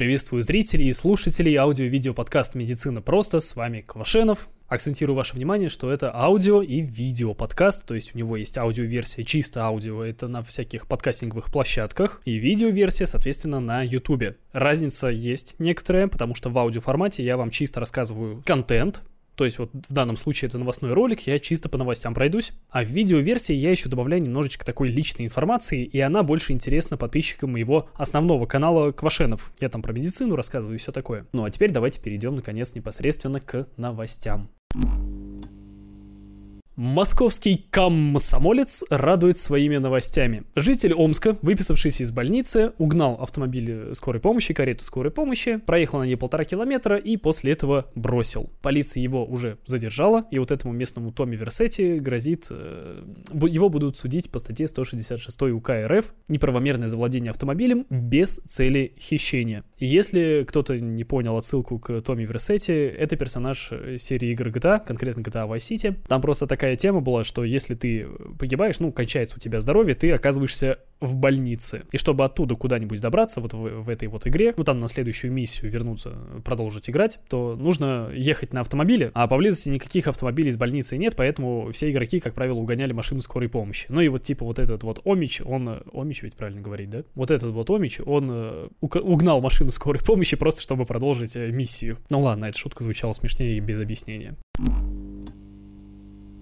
Приветствую зрителей и слушателей аудио-видео подкаста «Медицина просто». С вами Квашенов. Акцентирую ваше внимание, что это аудио и видео подкаст, то есть у него есть аудиоверсия чисто аудио, это на всяких подкастинговых площадках, и видеоверсия, соответственно, на ютубе. Разница есть некоторая, потому что в аудиоформате я вам чисто рассказываю контент, то есть вот в данном случае это новостной ролик, я чисто по новостям пройдусь. А в видеоверсии я еще добавляю немножечко такой личной информации, и она больше интересна подписчикам моего основного канала Квашенов. Я там про медицину рассказываю и все такое. Ну а теперь давайте перейдем наконец непосредственно к новостям. Московский комсомолец радует своими новостями. Житель Омска, выписавшийся из больницы, угнал автомобиль скорой помощи, карету скорой помощи, проехал на ней полтора километра и после этого бросил. Полиция его уже задержала, и вот этому местному Томи Версети грозит... Э, его будут судить по статье 166 УК РФ «Неправомерное завладение автомобилем без цели хищения». Если кто-то не понял отсылку к Томи Версети, это персонаж серии игр GTA, конкретно GTA Vice City. Там просто такая тема была, что если ты погибаешь, ну, кончается у тебя здоровье, ты оказываешься в больнице. И чтобы оттуда куда-нибудь добраться, вот в, в этой вот игре, ну, там на следующую миссию вернуться, продолжить играть, то нужно ехать на автомобиле, а поблизости никаких автомобилей из больницы нет, поэтому все игроки, как правило, угоняли машину скорой помощи. Ну и вот типа вот этот вот Омич, он... Омич ведь правильно говорить, да? Вот этот вот Омич, он э, угнал машину скорой помощи просто, чтобы продолжить э, миссию. Ну ладно, эта шутка звучала смешнее и без объяснения.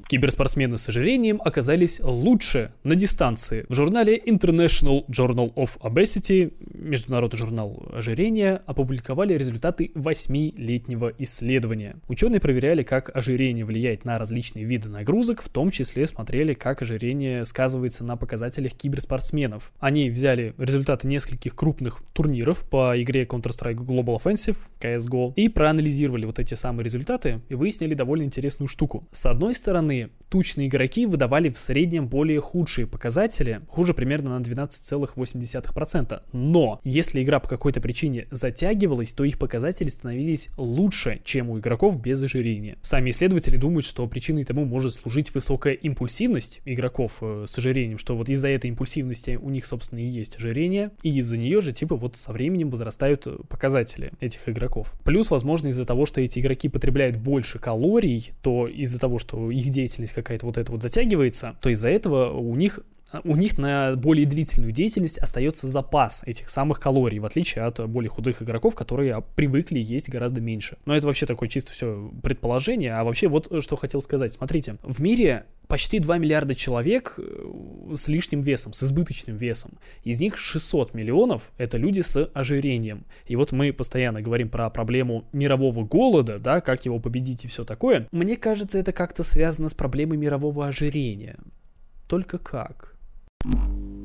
Киберспортсмены с ожирением оказались лучше на дистанции. В журнале International Journal of Obesity, международный журнал ожирения, опубликовали результаты восьмилетнего исследования. Ученые проверяли, как ожирение влияет на различные виды нагрузок, в том числе смотрели, как ожирение сказывается на показателях киберспортсменов. Они взяли результаты нескольких крупных турниров по игре Counter-Strike Global Offensive, CSGO, и проанализировали вот эти самые результаты и выяснили довольно интересную штуку. С одной стороны, brilliant. Тучные игроки выдавали в среднем более худшие показатели, хуже примерно на 12,8%. Но если игра по какой-то причине затягивалась, то их показатели становились лучше, чем у игроков без ожирения. Сами исследователи думают, что причиной тому может служить высокая импульсивность игроков э, с ожирением, что вот из-за этой импульсивности у них, собственно, и есть ожирение, и из-за нее же, типа, вот со временем возрастают показатели этих игроков. Плюс, возможно, из-за того, что эти игроки потребляют больше калорий, то из-за того, что их деятельность какая-то вот эта вот затягивается, то из-за этого у них у них на более длительную деятельность остается запас этих самых калорий, в отличие от более худых игроков, которые привыкли есть гораздо меньше. Но это вообще такое чисто все предположение. А вообще вот что хотел сказать. Смотрите, в мире почти 2 миллиарда человек э, с лишним весом, с избыточным весом. Из них 600 миллионов — это люди с ожирением. И вот мы постоянно говорим про проблему мирового голода, да, как его победить и все такое. Мне кажется, это как-то связано с проблемой мирового ожирения. Только как? Thank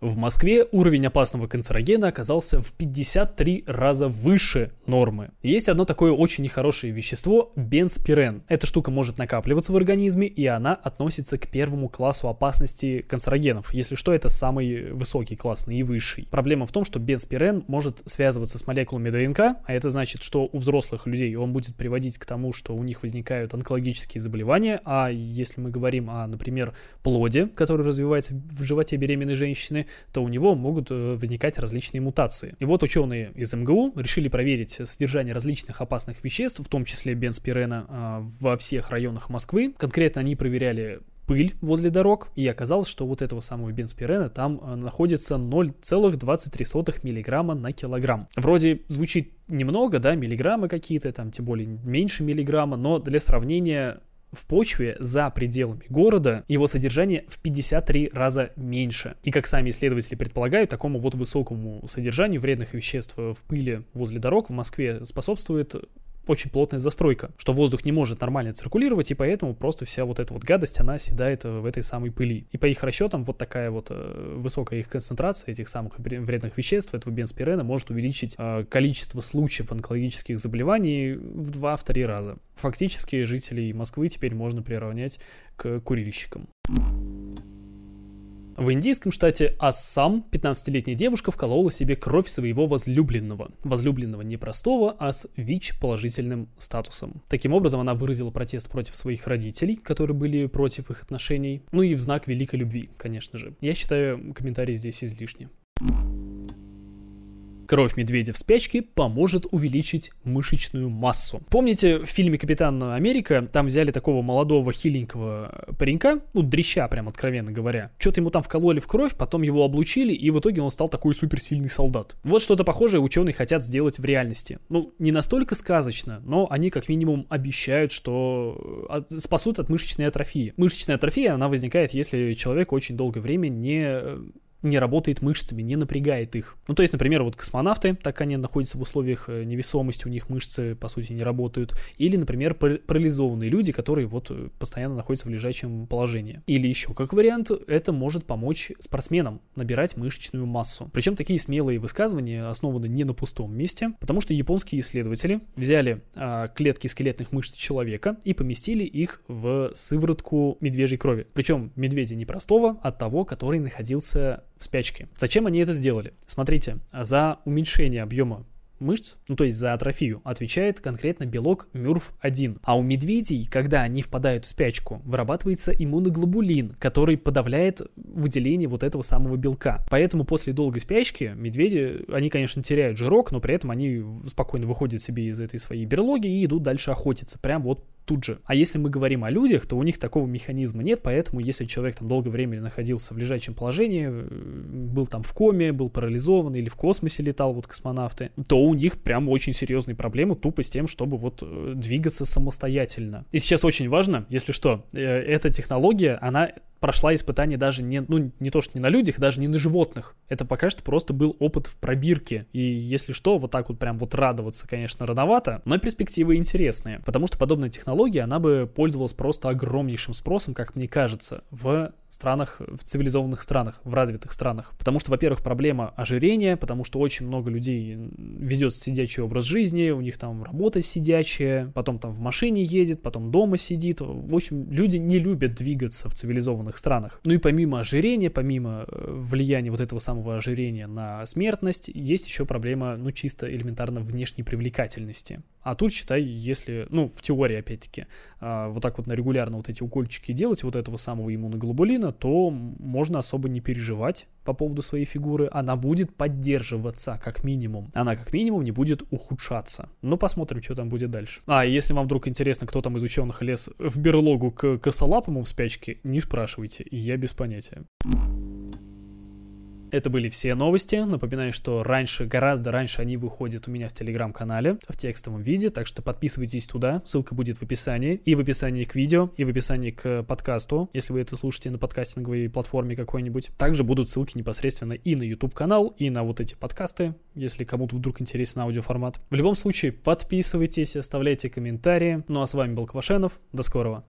В Москве уровень опасного канцерогена оказался в 53 раза выше нормы. Есть одно такое очень нехорошее вещество – бенспирен. Эта штука может накапливаться в организме, и она относится к первому классу опасности канцерогенов. Если что, это самый высокий класс, наивысший. Проблема в том, что бенспирен может связываться с молекулами ДНК, а это значит, что у взрослых людей он будет приводить к тому, что у них возникают онкологические заболевания, а если мы говорим о, например, плоде, который развивается в животе беременной женщины, то у него могут э, возникать различные мутации. И вот ученые из МГУ решили проверить содержание различных опасных веществ, в том числе бенспирена, а, во всех районах Москвы. Конкретно они проверяли пыль возле дорог, и оказалось, что вот этого самого бенспирена там э, находится 0,23 миллиграмма на килограмм. Вроде звучит немного, да, миллиграммы какие-то, там тем более меньше миллиграмма, но для сравнения в почве за пределами города его содержание в 53 раза меньше. И как сами исследователи предполагают, такому вот высокому содержанию вредных веществ в пыли возле дорог в Москве способствует очень плотная застройка, что воздух не может нормально циркулировать, и поэтому просто вся вот эта вот гадость, она седает в этой самой пыли. И по их расчетам, вот такая вот э, высокая их концентрация этих самых вредных веществ, этого бенспирена, может увеличить э, количество случаев онкологических заболеваний в 2-3 раза. Фактически жителей Москвы теперь можно приравнять к курильщикам. В индийском штате Ассам 15-летняя девушка вколола себе кровь своего возлюбленного. Возлюбленного не простого, а с ВИЧ-положительным статусом. Таким образом, она выразила протест против своих родителей, которые были против их отношений, ну и в знак великой любви, конечно же. Я считаю комментарий здесь излишне. Кровь медведя в спячке поможет увеличить мышечную массу. Помните в фильме «Капитан Америка» там взяли такого молодого хиленького паренька, ну, дрища прям откровенно говоря. Что-то ему там вкололи в кровь, потом его облучили, и в итоге он стал такой суперсильный солдат. Вот что-то похожее ученые хотят сделать в реальности. Ну, не настолько сказочно, но они как минимум обещают, что э, спасут от мышечной атрофии. Мышечная атрофия, она возникает, если человек очень долгое время не э, не работает мышцами, не напрягает их. Ну, то есть, например, вот космонавты, так они находятся в условиях э, невесомости, у них мышцы, по сути, не работают. Или, например, парализованные люди, которые вот э, постоянно находятся в лежачем положении. Или еще, как вариант, это может помочь спортсменам набирать мышечную массу. Причем такие смелые высказывания основаны не на пустом месте, потому что японские исследователи взяли а, клетки скелетных мышц человека и поместили их в сыворотку медвежьей крови. Причем медведя не простого, а того, который находился в спячке. Зачем они это сделали? Смотрите, за уменьшение объема мышц, ну то есть за атрофию, отвечает конкретно белок МЮРФ-1. А у медведей, когда они впадают в спячку, вырабатывается иммуноглобулин, который подавляет выделение вот этого самого белка. Поэтому после долгой спячки медведи, они, конечно, теряют жирок, но при этом они спокойно выходят себе из этой своей берлоги и идут дальше охотиться. Прям вот тут же. А если мы говорим о людях, то у них такого механизма нет, поэтому если человек там долгое время находился в лежачем положении, э, был там в коме, был парализован или в космосе летал, вот космонавты, то у них прям очень серьезные проблемы тупо с тем, чтобы вот э, двигаться самостоятельно. И сейчас очень важно, если что, э, эта технология, она прошла испытание даже не, ну, не то, что не на людях, даже не на животных. Это пока что просто был опыт в пробирке. И если что, вот так вот прям вот радоваться, конечно, рановато, но перспективы интересные. Потому что подобная технология, она бы пользовалась просто огромнейшим спросом, как мне кажется, в странах, в цивилизованных странах, в развитых странах. Потому что, во-первых, проблема ожирения, потому что очень много людей ведет сидячий образ жизни, у них там работа сидячая, потом там в машине едет, потом дома сидит. В общем, люди не любят двигаться в цивилизованных странах. Ну и помимо ожирения, помимо э, влияния вот этого самого ожирения на смертность, есть еще проблема, ну, чисто элементарно внешней привлекательности. А тут, считай, если, ну, в теории, опять-таки, а, вот так вот на регулярно вот эти укольчики делать вот этого самого иммуноглобулина, то можно особо не переживать по поводу своей фигуры. Она будет поддерживаться, как минимум. Она, как минимум, не будет ухудшаться. Но посмотрим, что там будет дальше. А, если вам вдруг интересно, кто там из ученых лез в берлогу к косолапому в спячке, не спрашивайте, я без понятия. Это были все новости. Напоминаю, что раньше, гораздо раньше они выходят у меня в телеграм-канале в текстовом виде, так что подписывайтесь туда, ссылка будет в описании, и в описании к видео, и в описании к подкасту, если вы это слушаете на подкастинговой платформе какой-нибудь. Также будут ссылки непосредственно и на YouTube канал, и на вот эти подкасты, если кому-то вдруг интересен аудиоформат. В любом случае, подписывайтесь, оставляйте комментарии. Ну а с вами был Квашенов. До скорого.